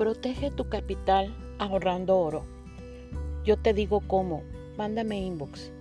Protege tu capital ahorrando oro. Yo te digo cómo. Mándame inbox.